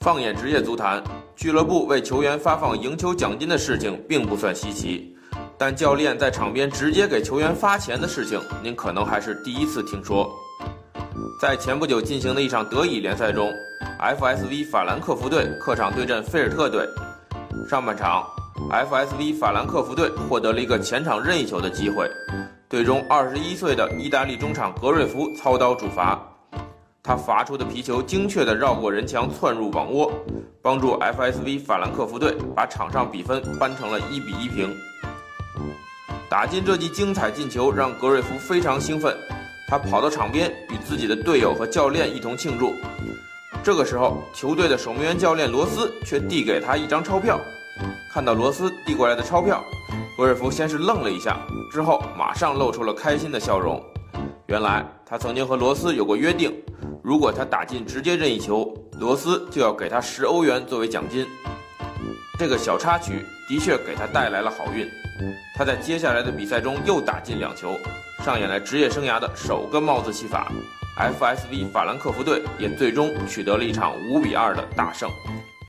放眼职业足坛，俱乐部为球员发放赢球奖金的事情并不算稀奇，但教练在场边直接给球员发钱的事情，您可能还是第一次听说。在前不久进行的一场德乙联赛中，FSV 法兰克福队客场对阵菲尔特队。上半场，FSV 法兰克福队获得了一个前场任意球的机会，队中21岁的意大利中场格瑞夫操刀主罚，他罚出的皮球精确地绕过人墙窜入网窝，帮助 FSV 法兰克福队把场上比分扳成了一比一平。打进这记精彩进球让格瑞夫非常兴奋。他跑到场边，与自己的队友和教练一同庆祝。这个时候，球队的守门员教练罗斯却递给他一张钞票。看到罗斯递过来的钞票，格瑞夫先是愣了一下，之后马上露出了开心的笑容。原来，他曾经和罗斯有过约定，如果他打进直接任意球，罗斯就要给他十欧元作为奖金。这个小插曲的确给他带来了好运，他在接下来的比赛中又打进两球。上演了职业生涯的首个帽子戏法，FSV 法兰克福队也最终取得了一场五比二的大胜。